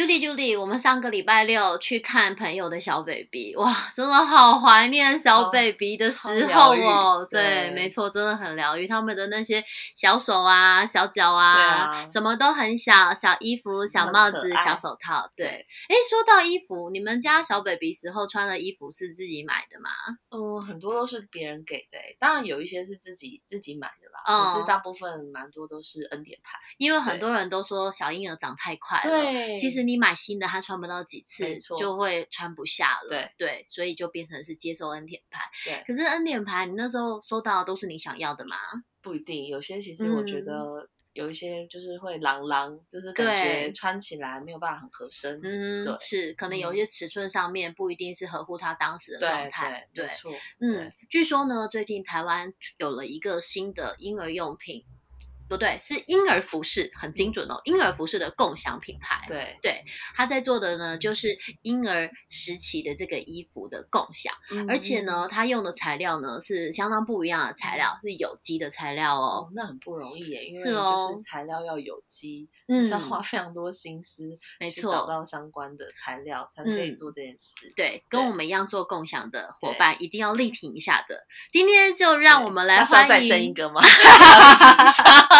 Judy，Judy，我们上个礼拜六去看朋友的小 baby，哇，真的好怀念小 baby 的时候哦。对，没错，真的很疗愈。他们的那些小手啊、小脚啊，什么都很小，小衣服、小帽子、小手套。对，哎，说到衣服，你们家小 baby 时候穿的衣服是自己买的吗？嗯，很多都是别人给的，当然有一些是自己自己买的啦。可是大部分蛮多都是恩典牌，因为很多人都说小婴儿长太快了。对，其实你。买新的，他穿不到几次就会穿不下了。对对，所以就变成是接受恩典牌。对，可是恩典牌，你那时候收到的都是你想要的吗？不一定，有些其实我觉得有一些就是会朗朗，就是感觉穿起来没有办法很合身。嗯，对，是可能有一些尺寸上面不一定是合乎他当时的状态。对，没错。嗯，据说呢，最近台湾有了一个新的婴儿用品。不对，是婴儿服饰，很精准哦。婴儿服饰的共享品牌，对对，他在做的呢，就是婴儿时期的这个衣服的共享，而且呢，他用的材料呢是相当不一样的材料，是有机的材料哦。那很不容易耶，因为就是材料要有机，嗯，要花非常多心思，没错，找到相关的材料才可以做这件事。对，跟我们一样做共享的伙伴，一定要力挺一下的。今天就让我们来欢迎，再生一个吗？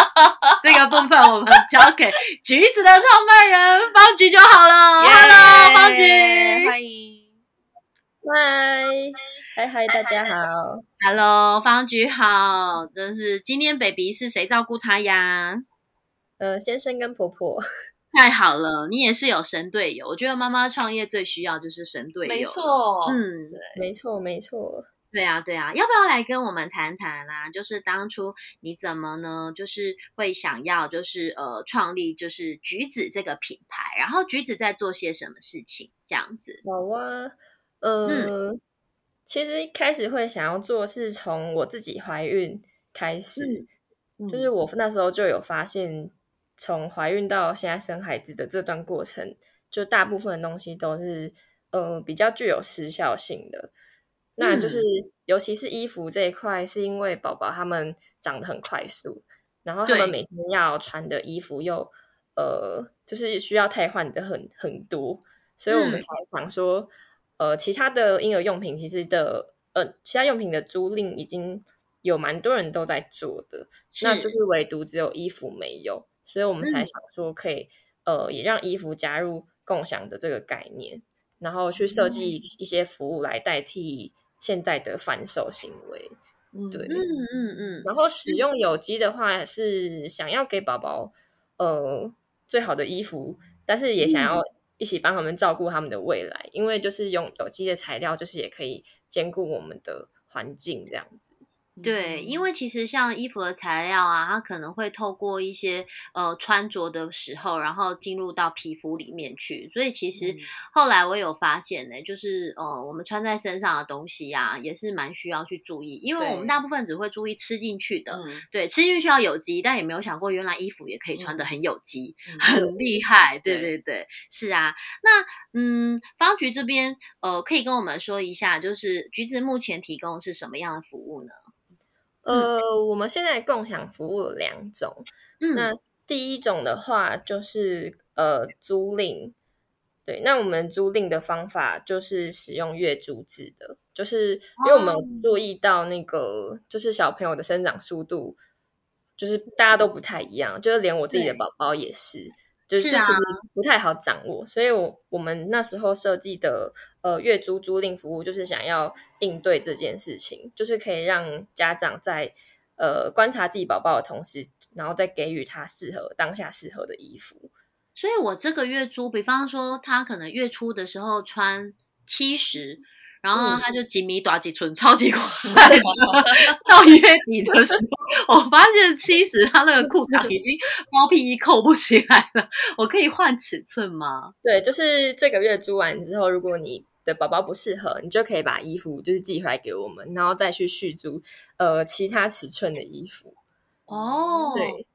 这个部分我们交给橘子的创办人方菊就好了。Hello，方菊，欢迎。嗨，嗨嗨，大家好。Hello，方菊好。真是今天 baby 是谁照顾他呀？呃，先生跟婆婆。太好了，你也是有神队友。我觉得妈妈创业最需要就是神队友。没错，嗯，对，没错，没错。对啊，对啊，要不要来跟我们谈谈啊？就是当初你怎么呢？就是会想要就是呃创立就是橘子这个品牌，然后橘子在做些什么事情这样子？好啊，呃，其实一开始会想要做是从我自己怀孕开始，就是我那时候就有发现，从怀孕到现在生孩子的这段过程，就大部分的东西都是呃比较具有时效性的。那就是，尤其是衣服这一块，是因为宝宝他们长得很快速，然后他们每天要穿的衣服又呃，就是需要替换的很很多，所以我们才想说，呃，其他的婴儿用品其实的呃，其他用品的租赁已经有蛮多人都在做的，那就是。唯独只有衣服没有，所以我们才想说可以呃，也让衣服加入共享的这个概念，然后去设计一些服务来代替。现在的反手行为，对，嗯嗯嗯，然后使用有机的话，是想要给宝宝呃最好的衣服，但是也想要一起帮他们照顾他们的未来，因为就是用有机的材料，就是也可以兼顾我们的环境这样子。对，因为其实像衣服的材料啊，它可能会透过一些呃穿着的时候，然后进入到皮肤里面去，所以其实后来我有发现呢，就是呃我们穿在身上的东西呀，也是蛮需要去注意，因为我们大部分只会注意吃进去的，对，吃进去要有机，但也没有想过原来衣服也可以穿的很有机，很厉害，对对。对，是啊，那嗯方局这边呃可以跟我们说一下，就是橘子目前提供是什么样的服务呢？呃，我们现在共享服务有两种，那第一种的话就是呃租赁，对，那我们租赁的方法就是使用月租制的，就是因为我们注意到那个就是小朋友的生长速度，就是大家都不太一样，就是连我自己的宝宝也是，就是这不太好掌握，所以我我们那时候设计的呃月租租赁服务，就是想要应对这件事情，就是可以让家长在呃观察自己宝宝的同时，然后再给予他适合当下适合的衣服。所以我这个月租，比方说他可能月初的时候穿七十。然后他就几米短几寸，超级快。到月底的时候，我发现其实他那个裤衩已经包屁衣扣不起来了。我可以换尺寸吗？对，就是这个月租完之后，如果你的宝宝不适合，你就可以把衣服就是寄回来给我们，然后再去续租呃其他尺寸的衣服。哦，对。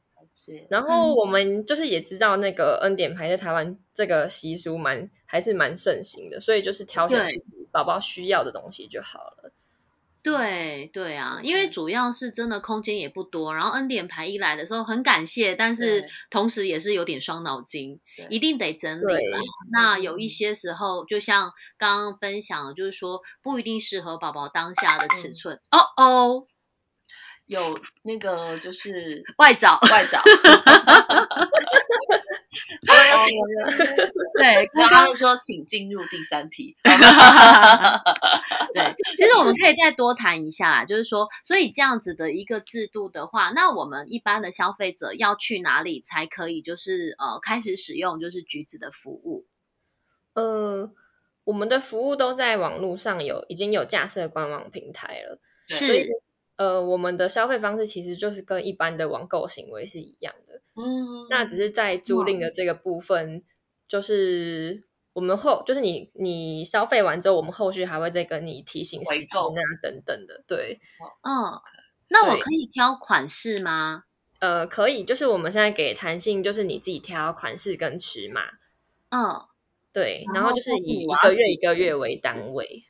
然后我们就是也知道那个恩典牌在台湾这个习俗蛮还是蛮盛行的，所以就是挑选自己宝宝需要的东西就好了。对对啊，因为主要是真的空间也不多，然后恩典牌一来的时候很感谢，但是同时也是有点伤脑筋，一定得整理。那有一些时候，就像刚刚分享，就是说不一定适合宝宝当下的尺寸。哦哦。有那个就是外找外找，对，刚刚说请进入第三题。对，其实我们可以再多谈一下，就是说，所以这样子的一个制度的话，那我们一般的消费者要去哪里才可以，就是呃开始使用就是橘子的服务？呃，我们的服务都在网络上有已经有架设官网平台了，是。呃，我们的消费方式其实就是跟一般的网购行为是一样的，嗯，那只是在租赁的这个部分，就是我们后就是你你消费完之后，我们后续还会再跟你提醒时间啊等等的，对，嗯，那我可以挑款式吗？呃，可以，就是我们现在给弹性，就是你自己挑款式跟尺码，嗯，对，然后就是以一个月一个月为单位。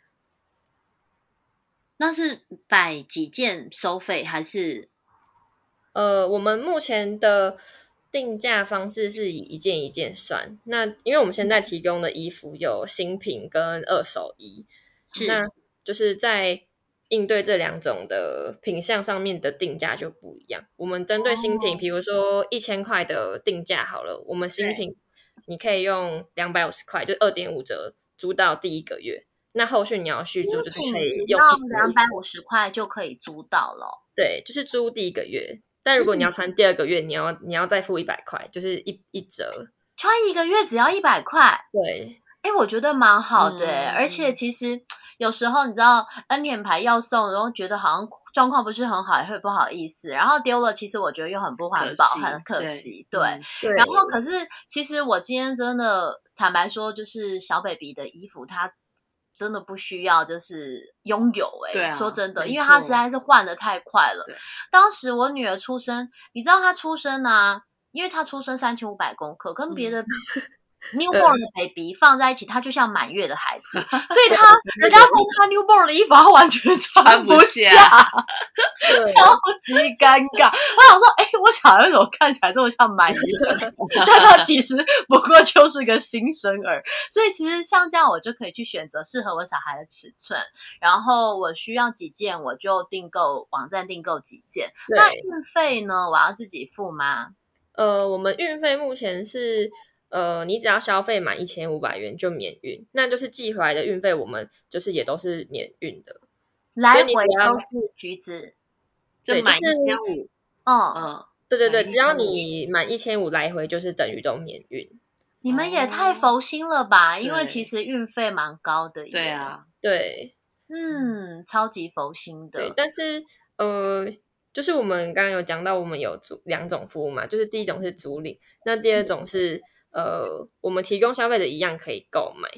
那是摆几件收费还是？呃，我们目前的定价方式是以一件一件算。那因为我们现在提供的衣服有新品跟二手衣，那就是在应对这两种的品相上面的定价就不一样。我们针对新品，比如说一千块的定价好了，我们新品你可以用两百五十块，就二点五折租到第一个月。那后续你要续租，就是可以用两百五十块就可以租到了。对，就是租第一个月，但如果你要穿第二个月，你要你要再付一百块，就是一一折。穿一个月只要一百块。对。哎，我觉得蛮好的，而且其实有时候你知道恩典牌要送，然后觉得好像状况不是很好，也会不好意思，然后丢了，其实我觉得又很不环保，很可惜。对。然后可是其实我今天真的坦白说，就是小 baby 的衣服，它。真的不需要，就是拥有哎，说真的，因为他实在是换的太快了。当时我女儿出生，你知道她出生啊，因为她出生三千五百公克，跟别的。Newborn 的 baby 放在一起，他就像满月的孩子，所以他人家问他 newborn 的衣服，他完全穿不下，超级尴尬。我想说，哎，我小孩怎么看起来这么像满月？但他其实不过就是个新生儿。所以其实像这样，我就可以去选择适合我小孩的尺寸，然后我需要几件，我就订购网站订购几件。那运费呢？我要自己付吗？呃，我们运费目前是。呃，你只要消费满一千五百元就免运，那就是寄回来的运费，我们就是也都是免运的。来回都是橘子，就满一千五。嗯嗯，对对对，只要你满一千五来回，就是等于都免运。你们也太佛心了吧？因为其实运费蛮高的。对啊，对，嗯，超级佛心的。对，但是呃，就是我们刚刚有讲到，我们有租两种服务嘛，就是第一种是租赁，那第二种是。呃，我们提供消费者一样可以购买，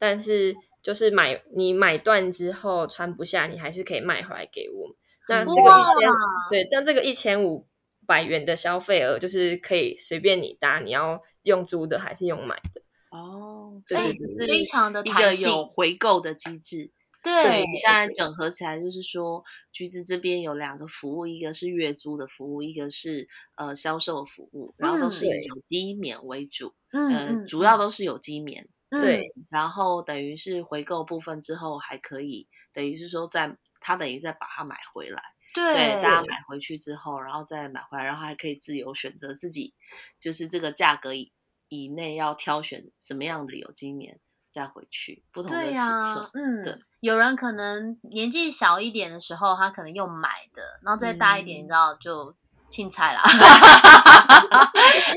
但是就是买你买断之后穿不下，你还是可以卖回来给我。那这个一千对，但这个一千五百元的消费额就是可以随便你搭，你要用租的还是用买的。哦，对，非常的一个有回购的机制。对，现在整合起来就是说，橘子这边有两个服务，一个是月租的服务，一个是呃销售服务，然后都是以有机棉为主，嗯，主要。都是有机棉，对，然后等于是回购部分之后还可以，等于是说在他等于再把它买回来，对，大家买。回去之后，然后再买回来，然后还可以自由选择自己，就是这个价格以。以内要挑选什么样的有机棉再回去，不同的尺寸。嗯，对，有人可能年纪小一点的时候，他可能用买的，然后再大一点，你知道就。青菜啦，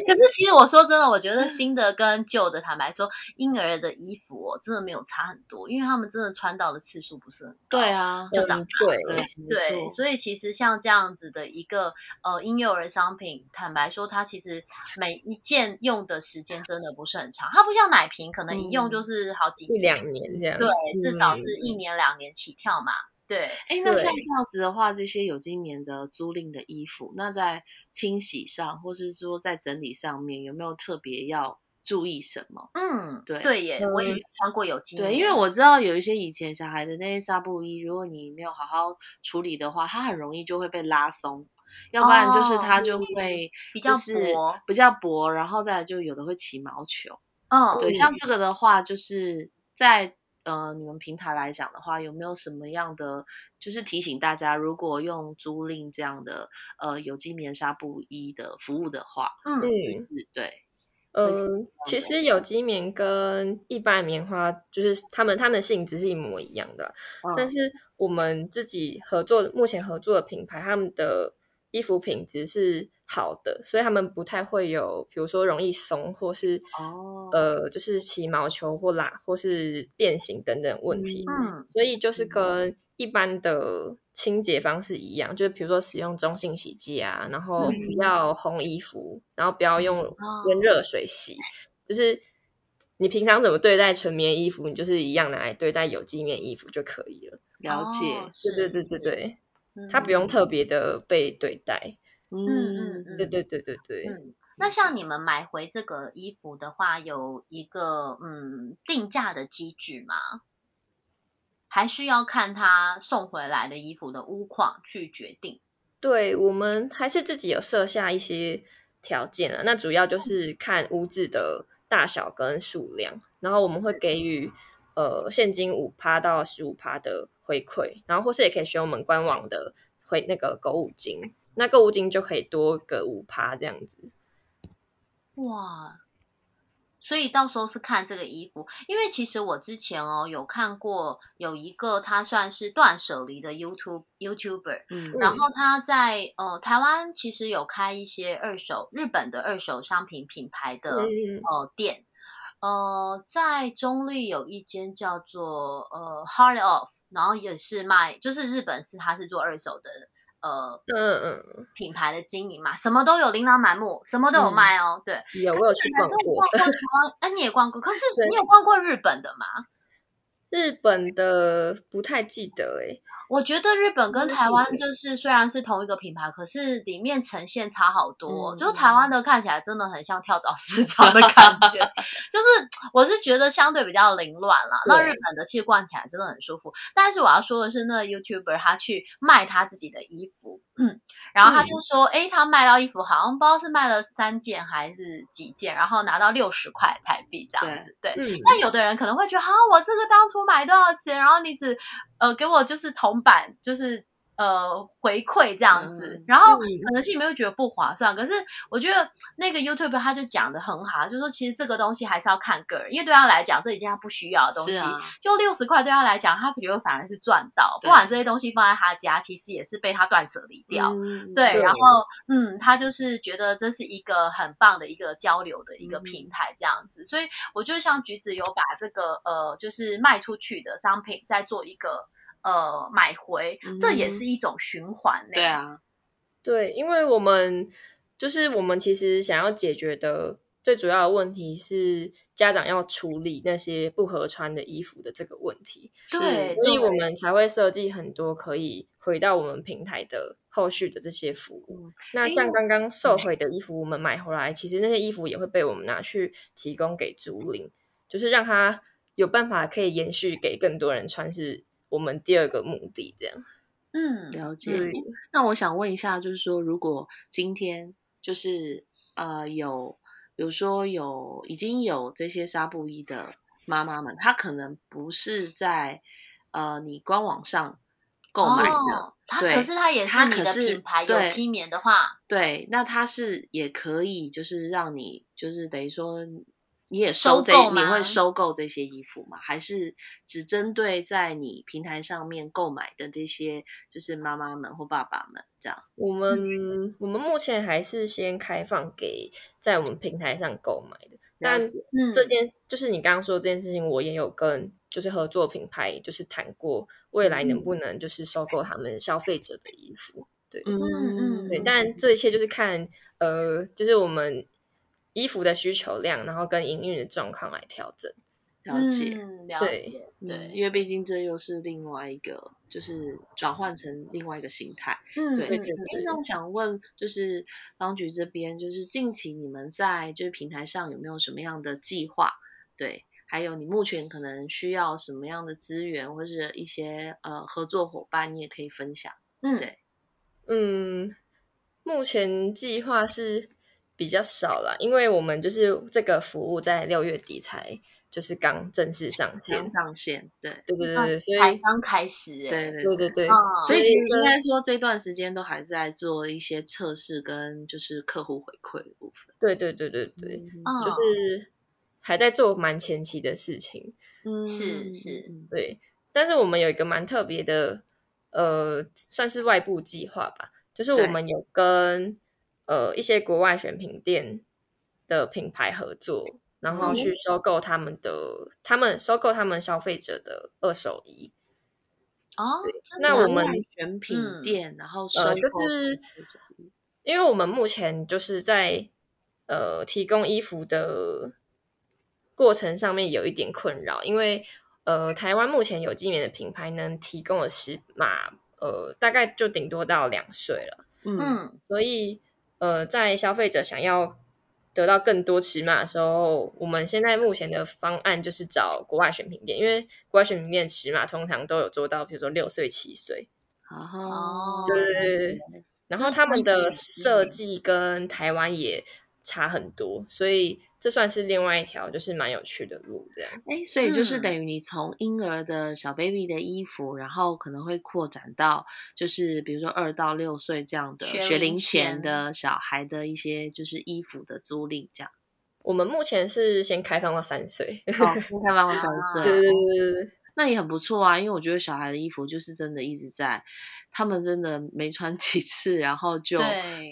可是其实我说真的，我觉得新的跟旧的，坦白说，婴儿的衣服哦，真的没有差很多，因为他们真的穿到的次数不是很高，对啊，就长大，对对，所以其实像这样子的一个呃婴幼儿商品，坦白说，它其实每一件用的时间真的不是很长，它不像奶瓶，可能一用就是好几一两年这样，对，至少是一年两年起跳嘛。对，哎，那像这样子的话，这些有机棉的租赁的衣服，那在清洗上，或是说在整理上面，有没有特别要注意什么？嗯，对，对耶，我也穿过有机棉，对，因为我知道有一些以前小孩的那些纱布衣，如果你没有好好处理的话，它很容易就会被拉松，要不然就是它就会比较薄，比较薄，然后再就有的会起毛球。嗯，对，像这个的话，就是在。呃，你们平台来讲的话，有没有什么样的，就是提醒大家，如果用租赁这样的呃有机棉纱布衣的服务的话，嗯，对，嗯，其实有机棉跟一般棉花就是它们它们性质是一模一样的，但是我们自己合作目前合作的品牌，他们的衣服品质是。好的，所以他们不太会有，比如说容易松，或是哦，呃，就是起毛球或拉，或是变形等等问题。嗯，所以就是跟一般的清洁方式一样，就是比如说使用中性洗剂啊，然后不要烘衣服，然后不要用温热水洗，就是你平常怎么对待纯棉衣服，你就是一样拿来对待有机棉衣服就可以了。了解，对对对对对，它不用特别的被对待。嗯嗯嗯，对对对对对。嗯，那像你们买回这个衣服的话，有一个嗯定价的机制吗？还是要看他送回来的衣服的屋况去决定？对，我们还是自己有设下一些条件啊。那主要就是看屋子的大小跟数量，然后我们会给予呃现金五趴到十五趴的回馈，然后或是也可以选我们官网的回那个购物金。那购物金就可以多个五趴这样子，哇！所以到时候是看这个衣服，因为其实我之前哦有看过有一个他算是断舍离的 YouTube YouTuber，嗯，然后他在呃台湾其实有开一些二手日本的二手商品品牌的呃店，呃在中立有一间叫做呃 Heart of，然后也是卖就是日本是他是做二手的。呃，嗯嗯，品牌的经营嘛，什么都有，琳琅满目，什么都有卖哦。对，有我有去逛过。哎，你也逛过，可是你有逛过日本的吗？日本的不太记得哎。我觉得日本跟台湾就是虽然是同一个品牌，可是里面呈现差好多。就台湾的看起来真的很像跳蚤市场的感觉，就是我是觉得相对比较凌乱啦。那日本的其实逛起来真的很舒服。但是我要说的是，那 YouTuber 他去卖他自己的衣服，嗯，然后他就说，哎，他卖到衣服好像不知道是卖了三件还是几件，然后拿到六十块台币这样子。对，那有的人可能会觉得，啊，我这个当初买多少钱，然后你只呃给我就是同。版就是呃回馈这样子，然后可能是你们会觉得不划算，可是我觉得那个 YouTube 他就讲的很好，就说其实这个东西还是要看个人，因为对他来讲这已经他不需要的东西，就六十块对他来讲，他觉得反而是赚到，不管这些东西放在他家，其实也是被他断舍离掉，对，然后嗯，他就是觉得这是一个很棒的一个交流的一个平台这样子，所以我就像橘子有把这个呃就是卖出去的商品再做一个。呃，买回这也是一种循环。对啊，对，因为我们就是我们其实想要解决的最主要的问题是家长要处理那些不合穿的衣服的这个问题。对，所以我们才会设计很多可以回到我们平台的后续的这些服务。那像刚刚售回的衣服，我们买回来，其实那些衣服也会被我们拿去提供给租赁，就是让他有办法可以延续给更多人穿是。我们第二个目的这样，嗯，了解。那我想问一下，就是说，如果今天就是呃有，比如说有已经有这些纱布衣的妈妈们，她可能不是在呃你官网上购买的，她可是她也是你的品牌有机棉的话，对，那她是也可以，就是让你就是等于说你也收这你会收购这些衣服吗？还是只针对在你平台上面购买的这些就是妈妈们或爸爸们这样？我们我们目前还是先开放给在我们平台上购买的，但这件就是你刚刚说这件事情，我也有跟。就是合作品牌，就是谈过未来能不能就是收购他们消费者的衣服，对，嗯嗯，对，但这一切就是看呃，就是我们衣服的需求量，然后跟营运的状况来调整。了解，对对，因为毕竟这又是另外一个，就是转换成另外一个形态。嗯，对。那我想问，就是当局这边，就是近期你们在就是平台上有没有什么样的计划？对。还有你目前可能需要什么样的资源，或是一些呃合作伙伴，你也可以分享。嗯，对，嗯，目前计划是比较少啦，因为我们就是这个服务在六月底才就是刚正式上线，上线，对，对对对对，所以才刚开始，对对对对对，所以其实应该说这段时间都还在做一些测试跟就是客户回馈的部分。对对对对对，就是。还在做蛮前期的事情，嗯，是是，对。但是我们有一个蛮特别的，呃，算是外部计划吧，就是我们有跟呃一些国外选品店的品牌合作，然后去收购他们的，他们收购他们消费者的二手衣。哦，那我们选品店，然后收购，就是因为我们目前就是在呃提供衣服的。过程上面有一点困扰，因为呃，台湾目前有机棉的品牌能提供的尺码，呃，大概就顶多到两岁了。嗯，所以呃，在消费者想要得到更多尺码的时候，我们现在目前的方案就是找国外选品店，因为国外选品店尺码通常都有做到，比如说六岁、七岁。哦，对对对，然后他们的设计跟台湾也。差很多，所以这算是另外一条就是蛮有趣的路，这样。哎，所以就是等于你从婴儿的小 baby 的衣服，然后可能会扩展到就是比如说二到六岁这样的学龄前的小孩的一些就是衣服的租赁这样。我们目前是先开放到三岁，好，先开放到三岁。对对对对。那也很不错啊，因为我觉得小孩的衣服就是真的一直在，他们真的没穿几次，然后就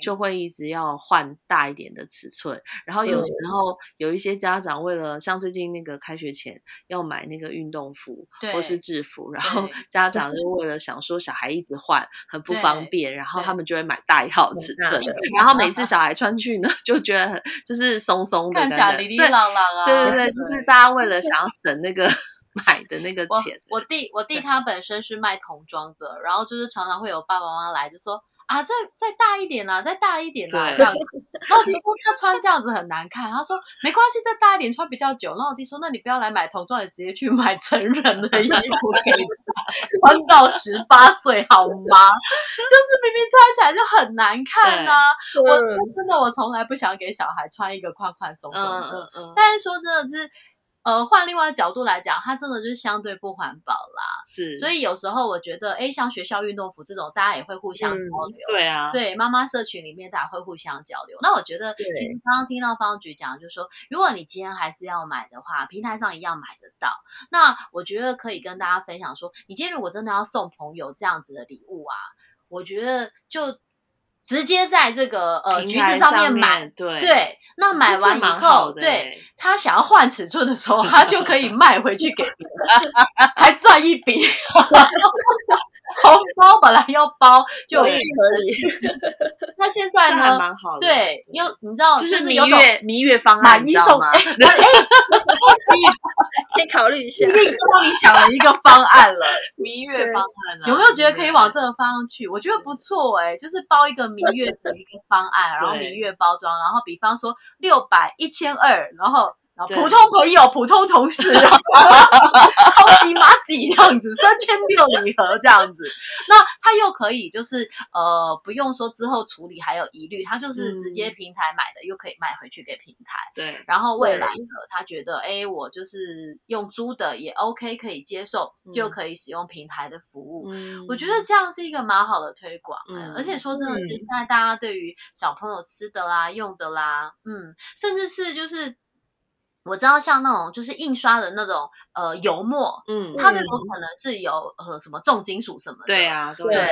就会一直要换大一点的尺寸。然后有时候有一些家长为了像最近那个开学前要买那个运动服或是制服，然后家长就为了想说小孩一直换很不方便，然后他们就会买大一号尺寸，然后每次 小孩穿去呢就觉得很就是松松的，看起来哩哩朗朗啊。对对对，就是大家为了想要省那个。买的那个钱，我弟我弟他本身是卖童装的，然后就是常常会有爸爸妈妈来就说啊，再再大一点啊，再大一点啊这样。然后我弟说他穿这样子很难看，他说没关系，再大一点穿比较久。然后我弟说那你不要来买童装，你直接去买成人的衣服给他穿到十八岁好吗？就是明明穿起来就很难看啊。我真的我从来不想给小孩穿一个宽宽松松的，但是说真的就是。呃，换另外的角度来讲，它真的就是相对不环保啦。是，所以有时候我觉得，哎，像学校运动服这种，大家也会互相交流。对啊。对，妈妈社群里面大家会互相交流。那我觉得，其实刚刚听到方局讲，就是说，如果你今天还是要买的话，平台上一样买得到。那我觉得可以跟大家分享说，你今天如果真的要送朋友这样子的礼物啊，我觉得就。直接在这个呃橘子上面买，对对，那买完以后，对他想要换尺寸的时候，他就可以卖回去给别人，还赚一笔。红包本来要包就可以，那现在呢？蛮好的，对，因为你知道，就是蜜月蜜月方案，你知道吗？可以考虑一下，已经帮你想了一个方案了，蜜月方案呢有没有觉得可以往这个方向去？我觉得不错哎，就是包一个蜜月的一个方案，然后蜜月包装，然后比方说六百、一千二，然后然后普通朋友、普通同事，超级麻吉这样子，三千六礼盒这样子。那他又可以就是呃不用说之后处理还有疑虑，他就是直接平台买的又可以卖回去给平台。对，然后未来的他觉得哎我就是用租的也 OK 可以接受，就可以使用平台的服务。我觉得这样是一个蛮好的推广，而且说真的是现在大家对于小朋友吃的啦、用的啦，嗯，甚至是就是。我知道像那种就是印刷的那种呃油墨，嗯，它就有可能是有呃什么重金属什么的，对啊，对，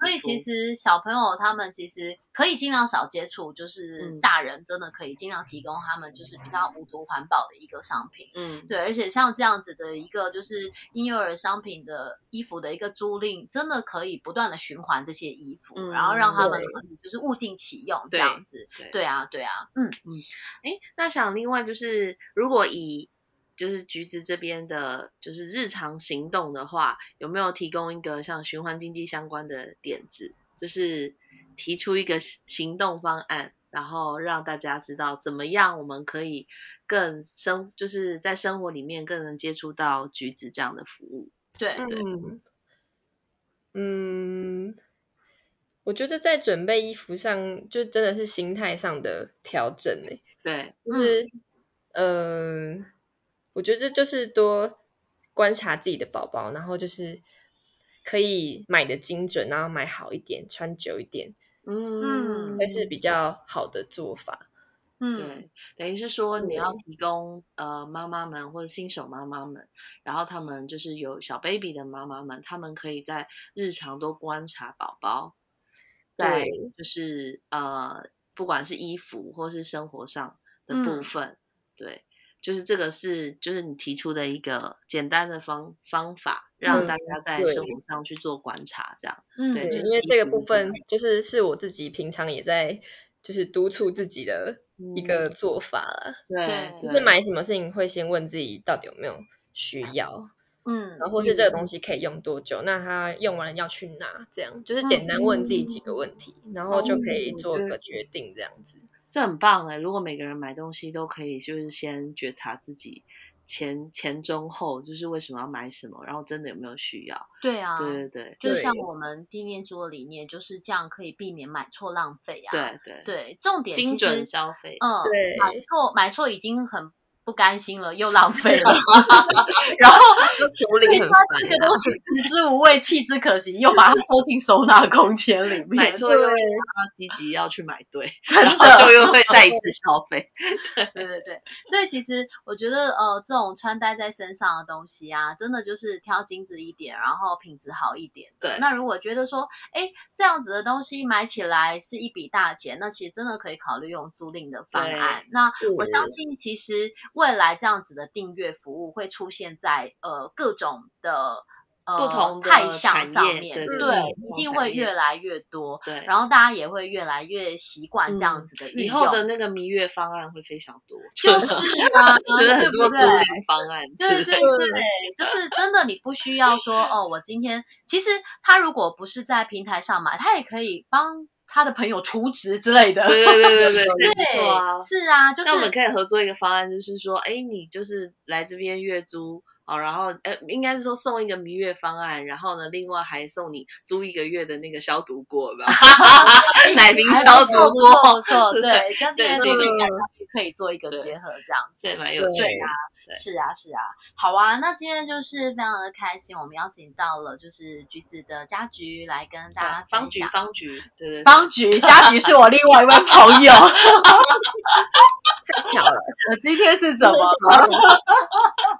所以其。实小朋友他们其实可以尽量少接触，就是大人真的可以尽量提供他们就是比较无毒环保的一个商品，嗯，对，而且像这样子的一个就是婴幼儿商品的衣服的一个租赁，真的可以不断的循环这些衣服，然后让他们就是物尽其用这样子，对。啊，对啊，嗯。嗯，哎，那想另外就是。如果以就是橘子这边的，就是日常行动的话，有没有提供一个像循环经济相关的点子，就是提出一个行动方案，然后让大家知道怎么样我们可以更生，就是在生活里面更能接触到橘子这样的服务。对对，嗯，我觉得在准备衣服上，就真的是心态上的调整诶。对，就是。嗯，我觉得这就是多观察自己的宝宝，然后就是可以买的精准，然后买好一点，穿久一点，嗯，会是比较好的做法。嗯，对，等于是说你要提供呃妈妈们或者新手妈妈们，然后他们就是有小 baby 的妈妈们，他们可以在日常多观察宝宝，在就是呃不管是衣服或是生活上的部分。对，就是这个是就是你提出的一个简单的方方法，让大家在生活上去做观察，这样。嗯，对，因为这个部分就是是我自己平常也在就是督促自己的一个做法了。对，就是买什么事情会先问自己到底有没有需要，嗯，然后或是这个东西可以用多久，那他用完了要去哪，这样就是简单问自己几个问题，然后就可以做一个决定，这样子。这很棒哎！如果每个人买东西都可以，就是先觉察自己前前中后，就是为什么要买什么，然后真的有没有需要？对啊，对对对，就像我们地面桌的理念，就是这样可以避免买错浪费啊。对对对，重点精准消费。嗯，对，买错买错已经很。不甘心了，又浪费了，然后处理很烦。这个东西食之无味，弃之可惜，又把它收进收纳空间里面。买错又要积极要去买对，然后就又会 再一次消费。对对对，所以其实我觉得呃，这种穿戴在身上的东西啊，真的就是挑精致一点，然后品质好一点。对。那如果觉得说，哎，这样子的东西买起来是一笔大钱，那其实真的可以考虑用租赁的方案。那我相信其实。未来这样子的订阅服务会出现在呃各种的呃不同的项上面，对，一定会越来越多，对，然后大家也会越来越习惯这样子的。以后的那个蜜月方案会非常多，就是啊，觉得很多租赁方案，对对对，就是真的你不需要说哦，我今天其实他如果不是在平台上买，他也可以帮。他的朋友除职之类的，对对对对对，没错啊，是啊，就是那我们可以合作一个方案，就是说，哎，你就是来这边月租，好，然后呃，应该是说送一个蜜月方案，然后呢，另外还送你租一个月的那个消毒锅吧，奶瓶消毒锅，不错，对，跟这些东西可以做一个结合，这样，对，蛮有趣啊。是啊，是啊，好啊，那今天就是非常的开心，我们邀请到了就是橘子的家菊来跟大家方菊，方菊，对对，方菊，家菊是我另外一位朋友，太巧了，我今天是怎么了？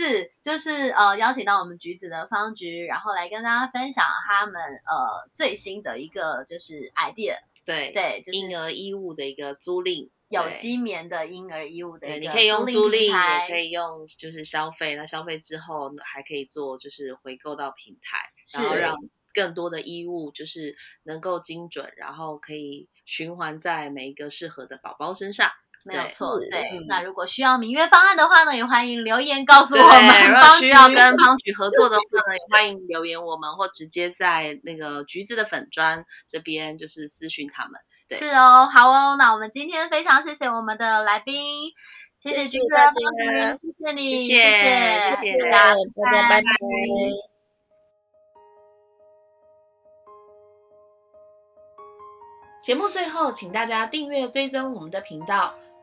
是，就是呃邀请到我们橘子的方菊，然后来跟大家分享他们呃最新的一个就是 idea，对对，就是婴儿衣物的一个租赁。有机棉的婴儿衣物的你可以用租赁，也可以用就是消费。那消费之后还可以做就是回购到平台，然后让更多的衣物就是能够精准，然后可以循环在每一个适合的宝宝身上。没有错，对。那如果需要明月方案的话呢，也欢迎留言告诉我们。如果需要跟方菊合作的话呢，也欢迎留言我们，或直接在那个橘子的粉砖这边就是私讯他们。是哦，好哦，那我们今天非常谢谢我们的来宾谢谢君哥，谢谢你，谢谢谢谢大家，大家拜拜。节目最后，请大家订阅追踪我们的频道，